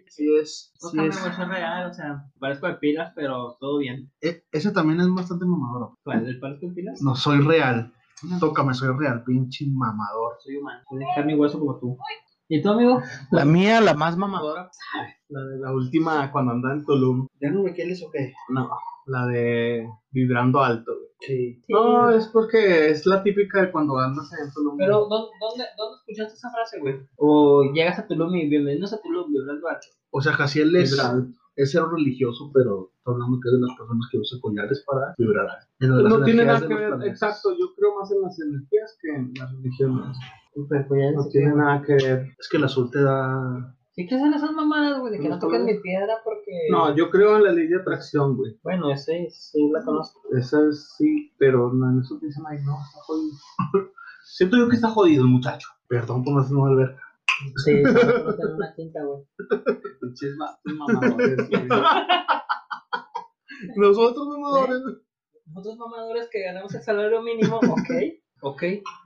sí es. No Sí es. real, o sea, parezco de pilas, pero todo bien. E- ese también es bastante mamador. ¿Cuál? ¿El parezco de pilas? No, soy real. Tócame, soy real, pinche mamador. Soy humano, soy de carne y hueso como tú. ¿Y tú, amigo? La mía, la más mamadora, la de la última cuando andaba en Tulum. ¿Ya no me quieres o qué? No, la de vibrando alto, güey. Sí. No, es porque es la típica de cuando andas en Tulum. Pero, ¿dó- ¿dónde, ¿dónde escuchaste esa frase, güey? O llegas a Tulum y bienvenidos a Tulum, vibrando alto. O sea, Jaciel es, es ser religioso, pero está hablando que es de las personas que usan collares para vibrar. En Pues no tiene nada que ver, exacto, yo creo más en las energías que en las religiones. Pero pues ya No tiene que- nada que ver. Es que el azul te da. ¿Sí que son esas mamadas, güey? De que no No, toquen mi piedra porque... No, yo creo en la ley de atracción, güey. Bueno, ese sí la conozco. Esa es, sí, pero no, en eso dicen, ay, no, está jodido. [laughs] Siento yo que está jodido el muchacho. Perdón por no hacer una alberca. Sí, no tener una tinta, güey. [laughs] Vatos mamadores, güey. [laughs] [laughs] Nosotros mamadores. Nosotros mamadores que ganamos el salario mínimo, ok, [laughs] ok.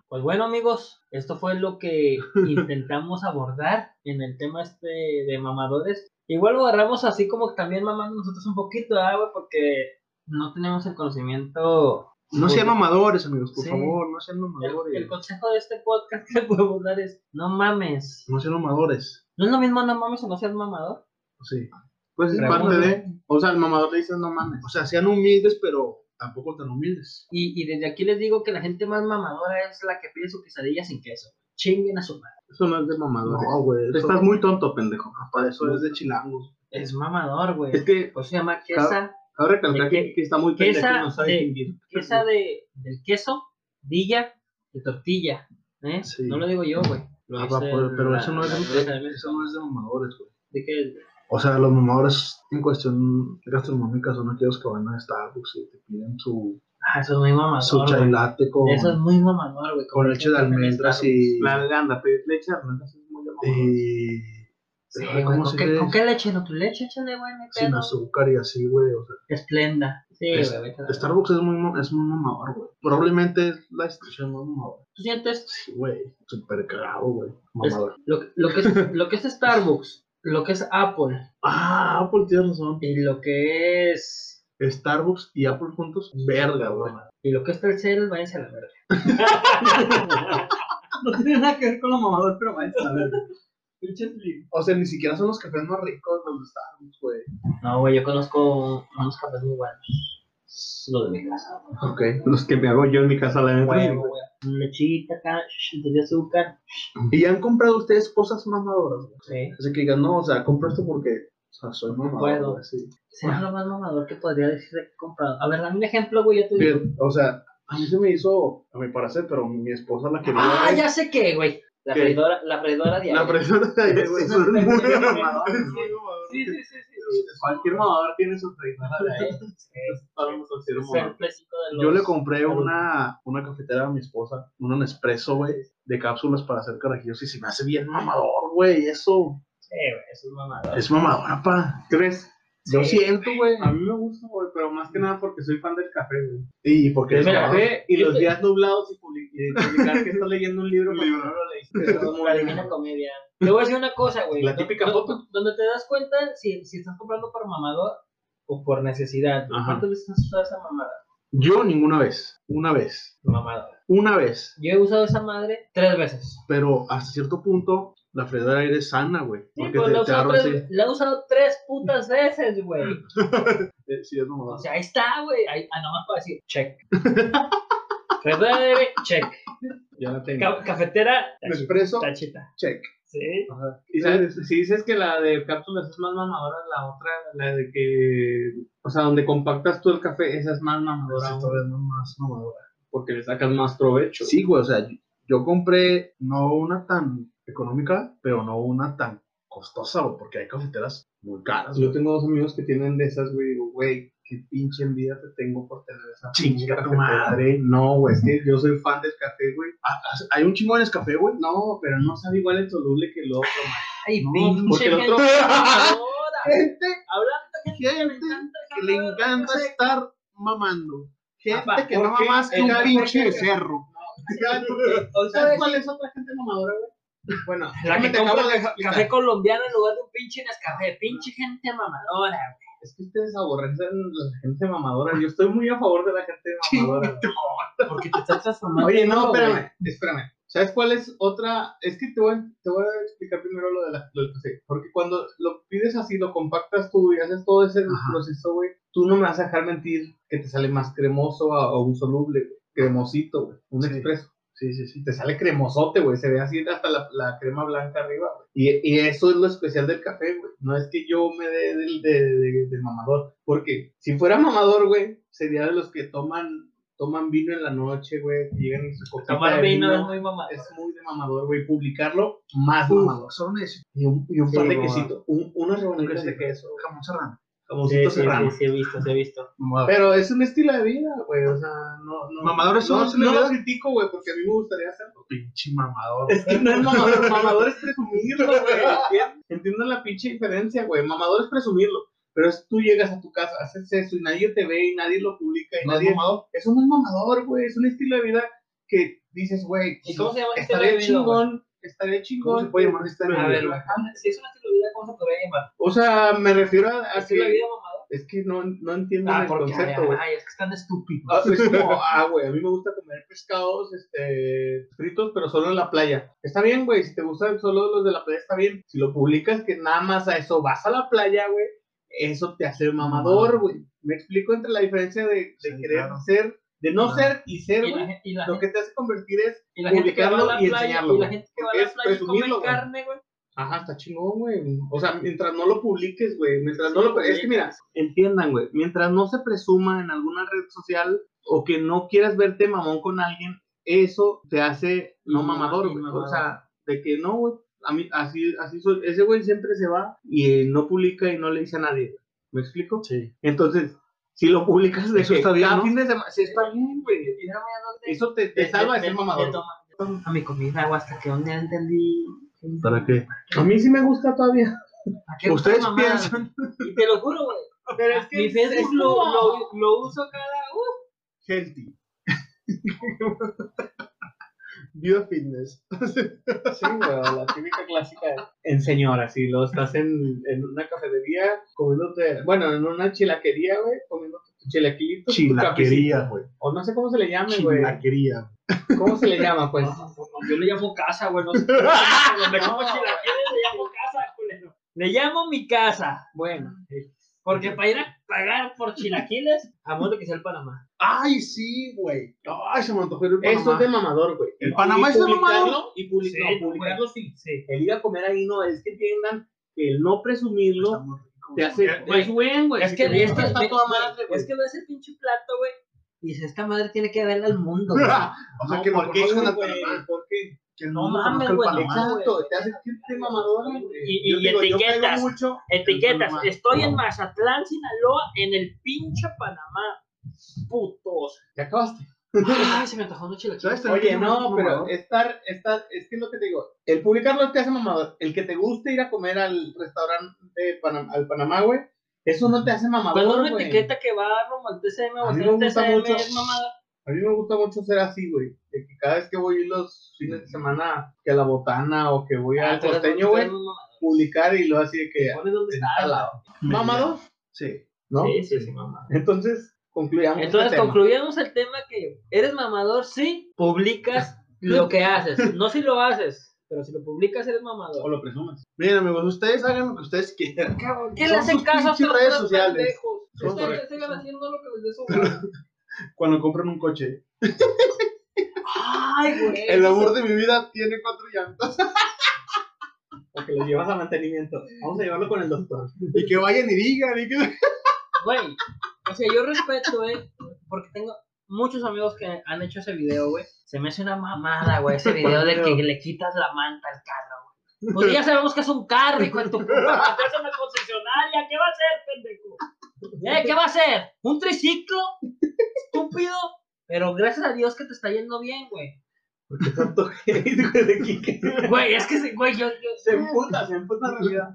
Pues bueno amigos, esto fue lo que [laughs] intentamos abordar en el tema este de mamadores. Igual lo agarramos así como también mamando nosotros un poquito, ¿ah, güey? Porque no tenemos el conocimiento. No sean mamadores, amigos, por Sí. favor, no sean El, mamadores. el consejo de este podcast que podemos dar es, no mames. No sean mamadores. ¿No es lo mismo no mames o no seas mamador? Sí. Pues es parte de. O sea, el mamador le dice, no mames. O sea, sean humildes, pero tampoco tan humildes. Y, y desde aquí les digo que la gente más mamadora es la que pide su quesadilla sin queso. Chinguen a su madre. Eso no es de mamador. No, güey. Estás muy tonto, pendejo. Para eso es de chilangos. Es mamador, güey. Es que, Pues se llama quesa, cabe recalcar ¿De que, que está muy ¿Qué pendejo y no sabe de- distinguir. quesa de, del queso, dilla, de tortilla. ¿eh? Sí. No lo digo yo, güey. Lo Ah, pero, la- eso, no es eso no es de mamadores, güey. ¿De qué? O sea, los mamadores en cuestión gastronómica son aquellos que van a Starbucks y te piden su, Ah, eso es muy su mamador, chai güey. latte con, Eso es muy mamador, güey. con leche de almendras y, La de anda, pedir leche, almendras es muy de mamador. y Sí, Ay, güey, ¿cómo ¿con, qué, dice? ¿Con qué leche? ¿No tu leche? Échale, güey, hay sin azúcar y así, güey. O sea, Esplenda. Sí, Es- güey, Starbucks es muy, ma- es muy mamador, güey. Probablemente es la institución más mamadora. ¿Tú sientes Sí, güey. Súper cagado, güey. Mamador. lo, lo, que es, lo que es Starbucks, lo que es Apple Ah, Apple tienes razón. y lo que es Starbucks y Apple juntos, verga, güey. y lo que es Telcel, váyanse a la verga. [laughs] no tiene nada que ver con lo mamador, pero va a ver. O sea, ni siquiera son los cafés más ricos donde estamos, güey. No, güey, yo conozco unos cafés muy buenos. Lo de mi casa. Ok. Los que me hago yo en mi casa la neta. Lechita acá, de azúcar. ¿Y han comprado ustedes cosas mamadoras? Sí. Así que digan, no, o sea, compro esto porque, o sea, soy mamador. puedo. güey, sí. Será lo más mamador que podría decir de que he comprado. A ver, dame un ejemplo, güey, yo te digo. Fíjate, O sea, a mí se me hizo, a mi parecer, pero mi esposa la quería. Ah, ya sé qué, güey. La ¿Qué? freidora, la freidora de La aire. presión de aire, güey. [laughs] Es muy mamador. sí, sí, sí. Cualquier mamador tiene su freidora [laughs] de aire. sí. Todos los considero Es el mamador. plecito de los... Yo le compré una, una cafetera a mi esposa, un Nespresso, güey, de cápsulas para hacer carajillos y se me hace bien mamador, güey. Eso Sí, güey, eso es mamador. es mamador, pa. ¿Crees? Yo Sí. siento, güey. A mí me gusta, güey, pero más que nada porque soy fan del café, güey. Y porque El café y los días nublados y, publi- y publicar que estás leyendo un libro [laughs] libro. no lo leíste. La divina comedia. Te voy a decir una cosa, güey. La típica foto. do- Donde te das cuenta si, si estás comprando por mamador o por necesidad. ¿Cuántas veces has usado esa mamada? Yo ninguna vez, una vez, Mamador. una vez. Yo he usado esa madre tres veces. Pero hasta cierto punto, la freidora de aire es sana, güey. Sí, Porque pues te, la, he te tres, la he usado tres putas veces, güey. [laughs] ese- Sí, es mamador. O sea, ahí está, güey. Ahí, ah, nomás [laughs] para decir, check. Freidora de aire, check. Ya la tengo. Ca- cafetera, Nespresso, tachita. check. Sí. Ajá. Y sabes, si dices que la de cápsulas es más mamadora, la otra, la de que, o sea, donde compactas tú el café, esa es más mamadora, Esa es más mamadora. porque le sacas más provecho. Sí, güey, o sea, yo, yo compré no una tan económica, pero no una tan costosa, güey, porque hay cafeteras muy caras. Yo güey. tengo dos amigos que tienen de esas, güey, digo, güey, qué pinche envidia te tengo por tener esa pinche Chinga tu madre. No, güey, es que yo soy fan del café, güey. Ah, ah, Hay un chingo de Nescafé, güey. No, pero no sabe igual el soluble que el otro, man. Ay, No, pinche porque el gente otro- mamadora. Gente Hablando que le Gente encanta estar mamando. Gente que ¿por no más que el un café pinche cerro. ¿Sabes cuál es otra gente mamadora, güey? Bueno, [laughs] La que te acabo de café colombiano en lugar de un pinche Nescafé. Pinche gente mamadora, güey. Es que ustedes aborrecen la gente mamadora. Yo estoy muy a favor de la gente [laughs] mamadora. Porque te estás transformando. Oye, no, güey. espérame, espérame. ¿Sabes cuál es otra? Es que te voy, te voy a explicar primero lo, de la, lo del café. Porque cuando lo pides así, lo compactas tú y haces todo ese Ajá. proceso, güey, tú no me vas a dejar mentir que te sale más cremoso o un soluble, güey. cremosito, güey. Un Sí. expreso. Sí, sí, sí. Te sale cremosote, güey. Se ve así hasta la, la crema blanca arriba, güey. Y, y eso es lo especial del café, güey. No es que yo me dé del de, de- de mamador. Porque si fuera mamador, güey, sería de los que toman toman vino en la noche, güey. Que llegan y su copita Tomar de vino es muy mamador. es muy de mamador, güey. Publicarlo, más Uf, mamador. solo necesito Y un, y un Sí, pan de quesito. Un, unas rebanitas de queso. jamón serrano. Sí, Jamoncito sí, serrano. sí, sí, he visto, sí he visto. Pero es un estilo de vida, güey. O sea, no. no Mamador es un no, estilo de no lo critico, güey, porque a mí me gustaría hacerlo. Pinche mamador. Es que no es mamador, mamador es presumirlo, güey. [laughs] ¿entiendes? Entiendo la pinche diferencia, güey. Mamador es presumirlo. Pero es tú llegas a tu casa, haces eso y nadie te ve y nadie lo publica y ¿No es nadie. mamador? Eso no es mamador, güey. Es un estilo de vida que dices, güey. ¿Y cómo se llama este chingón. Estaría chingón. ¿Cómo se puede llamar este A ver, si es un estilo de vida, ¿cómo se podría llamar? O sea, me refiero a, a ¿Estilo de que. vida mamador? Es que no, no entiendo Ah, el porque, concepto, ay, güey. ay, es que están estúpidos. Ah, es como, [laughs] ah, güey, a mí me gusta comer pescados este, fritos, pero solo en la playa. Está bien, güey, si te gustan solo los de la playa, está bien. Si lo publicas que nada más a eso vas a la playa, güey, eso te hace mamador, güey. Me explico entre la diferencia de, de Sí, querer claro. ser, de no ser y ser, Y la, güey. gen- y la Lo gente, que te hace convertir es, y la gente que va a publicarlo la y playa, enseñarlo, y la gente que va a la playa y come carne, güey. ajá, está chingón, güey. O sea, mientras no lo publiques, güey, mientras no lo... Es que mira, entiendan, güey, mientras no se presuma en alguna red social o que no quieras verte mamón con alguien, eso te hace no mamador, güey. O sea, de que no, güey. A mí, así, así soy. Ese güey siempre se va y eh, no publica y no le dice a nadie. ¿Me explico? Sí. Entonces, si lo publicas de Eso que está bien, cada ¿no? fin de semana, sí está bien, güey. Eso te, te salva de ser mamador. A mi comida, güey, hasta que un día entendí. ¿Para qué? A mí sí me gusta todavía. ¿A qué Ustedes piensan. Y te lo juro, güey. Pero es Mi Facebook lo, lo, lo uso cada. Uh, healthy. [laughs] Bio fitness. sí, güey, la típica clásica en señora, si lo estás en, en una cafetería comiéndote, bueno, en una chilaquería, güey, comiéndote tu chilaquilitos. tu Chilaquería, güey. O no sé cómo se le llame, güey. Chilaquería. ¿Cómo se le llama, pues? Yo le llamo casa, güey. No sé [laughs] cómo se llama, donde como chilaquiles le llamo casa, culero. Le llamo mi casa. Bueno. Porque para ir a pagar por chilaquiles, a modo que sea el Panamá. Ay, sí, güey. Ay, se me antojó ir al Eso Panamá. es de mamador, güey. ¿El Panamá es de mamador? Y public- Sí, no, publicarlo sí. Sí. El ir a comer ahí no, es que entiendan que el no presumirlo Está te hace. Güey, Es buen, güey. Es que, es que, está ve- toda madre, es que ves el pinche plato, güey. Y dices, esta madre tiene que verla al mundo. [laughs] O sea, No, que no ¿por qué, conozcan güey? Panamá. ¿Por qué? Que No no mames, güey. Exacto, te hace sentirte mamador, güey. Y- y digo, etiquetas. mucho Etiquetas, estoy en Mazatlán, Sinaloa, en el pinche Panamá. Putos. ¿Te acabaste? Ay, se me antojó un chilaquiles. ¿Sabes también Oye, no, pero estar, estar, es que es lo que te digo, el publicarlo te hace mamador. El que te guste ir a comer al restaurante de Panam- al Panamá, güey, eso no te hace mamador, una güey. etiqueta que va rumbo al TCM o A TCM es mamada. A mí me gusta mucho ser así, güey. De que cada vez que voy los fines de semana, que a la botana o que voy Ah, al costeño, güey, publicar y lo así de que Pones dónde está al lado. ¿Mamador? Sí. ¿No? Sí, sí, sí, mamá. Entonces, concluyamos. Entonces este tema. concluyamos el tema que eres mamador si publicas [laughs] lo que haces. No si lo haces, pero si lo publicas eres O mamador. lo presumes. Miren, amigos, ustedes hagan lo que ustedes quieran. ¿Qué le hacen caso a redes sociales. pendejos? Ustedes sigan haciendo lo que les dé su. [laughs] Cuando compran un coche. [laughs] Ay, güey. El amor de mi vida tiene cuatro llantas. Porque lo llevas a mantenimiento. Vamos a llevarlo con el doctor. Y que vayan y digan. Y que... Güey, o sea, yo respeto, güey, porque tengo muchos amigos que han hecho ese video, güey. Se me hace una mamada, güey, ese video de que le quitas la manta al carro, güey. Pues ya sabemos que es un carro, hijo de tu puta, meterse en una concesionaria, ¿qué va a hacer, pendejo? ¿Eh? ¿Qué va a hacer? ¿Un triciclo? Estúpido. Pero gracias a Dios que te está yendo bien, güey. Porque tanto hate, güey, de Kike. Güey, es que, se- güey, yo, yo... Se emputa, se emputa en realidad.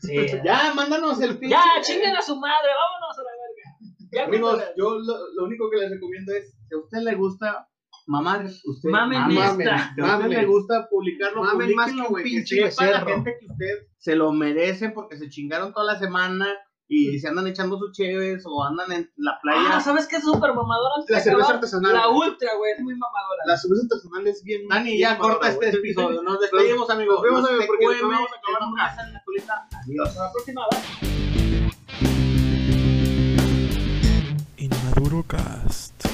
Sí. Ya, mándanos el pinche. Ya, chinguen a su madre, vámonos a la verga. Ya, Amigos, cuéntale. yo lo, lo único que les recomiendo es, si a usted le gusta mamar, usted Mamen mamen. esta. Si a usted Mamen. le gusta publicarlo, Mamen más que un güey. Que pinche sepa la gente que usted se lo merece porque se chingaron toda la semana y se andan echando sus cheves o andan en la playa. Ah, ¿sabes qué es súper mamadora? La cerveza artesanal. La ultra, güey, es muy mamadora. La cerveza artesanal es bien. Dani, ya bien corta mamadora, este güey. episodio. Nos despedimos, amigos. Nos vemos, amigos, porque vamos a acabar nunca. pasen la colita. Hasta la próxima, bye. Inmaduro Cast.